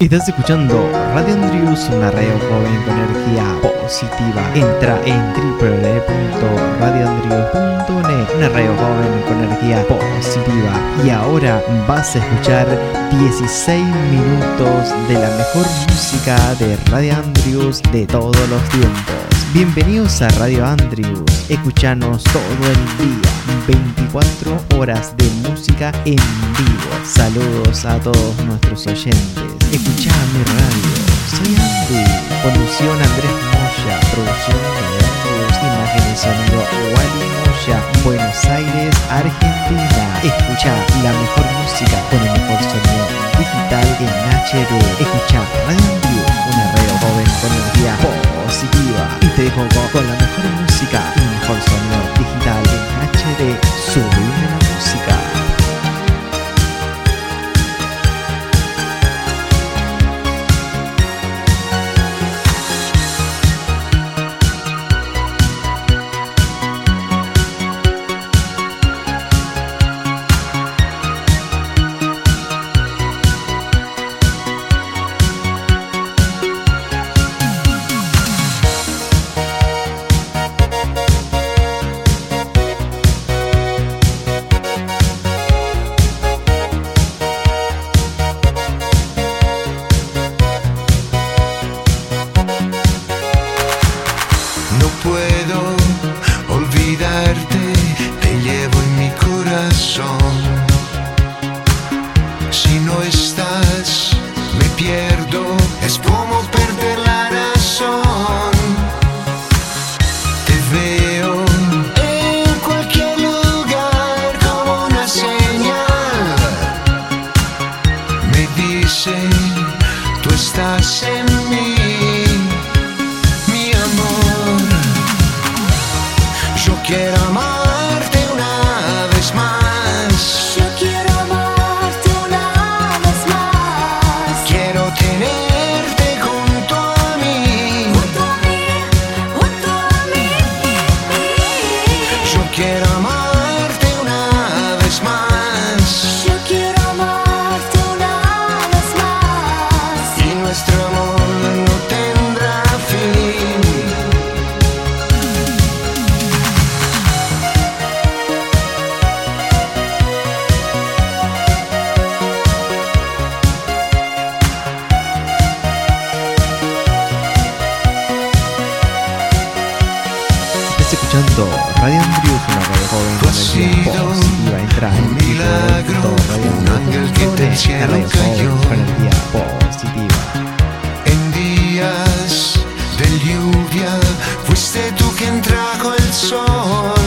Estás escuchando Radio Andrius, una radio joven con energía positiva. Entra en www.radioandrius.net, una radio joven con energía positiva. Y ahora vas a escuchar 16 minutos de la mejor música de Radio Andrius de todos los tiempos. Bienvenidos a Radio Andrius. Escuchanos todo el día, 24 horas de música en vivo. Saludos a todos nuestros oyentes. Escuchá mi radio. Soy Andy. Conducción Andrés Moya. Producción de y sonido Wally Moya. Buenos Aires, Argentina. Escucha la mejor música con el mejor sonido digital en HD. Escucha Radio una radio joven con energía positiva. Y te dejo con la mejor música y mejor sonido get on my Estás escuchando Radio Andrius, una radio joven con has energía sido positiva. Entra en un milagro, un ángel que del www.radioandrius.net, cielo una radio cayó. joven con energía positiva. En días de lluvia fuiste tú quien trajo el sol.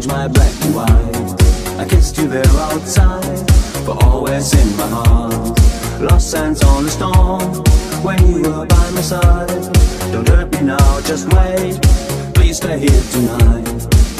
change my black and white. I kissed you there outside, but always in my heart. Lost sands on the storm, when you were by my side. Don't hurt me now, just wait. Please stay here tonight.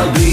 I'll be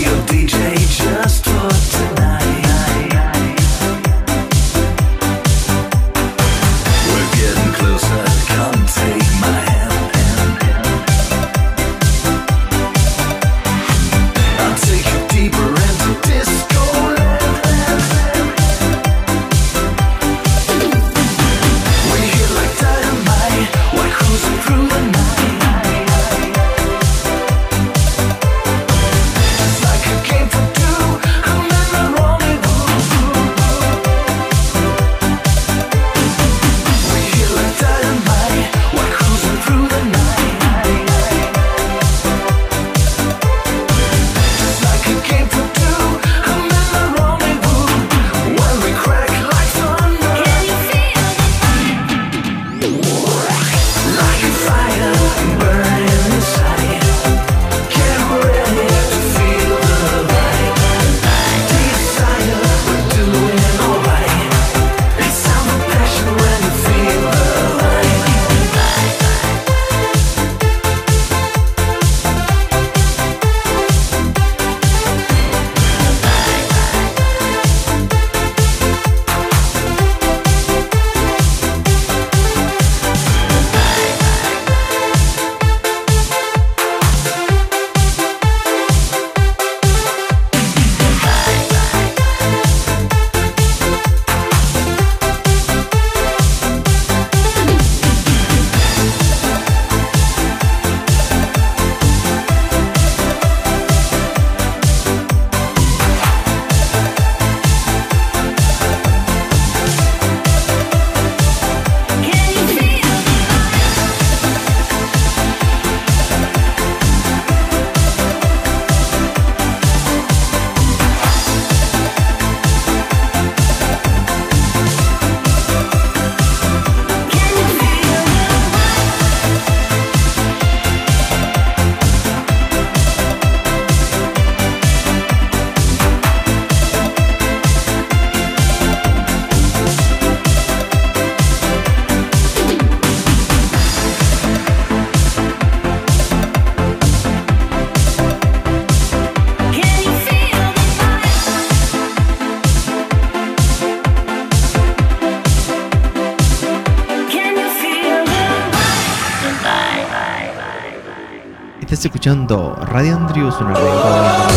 escuchando Radio Andrews, una radio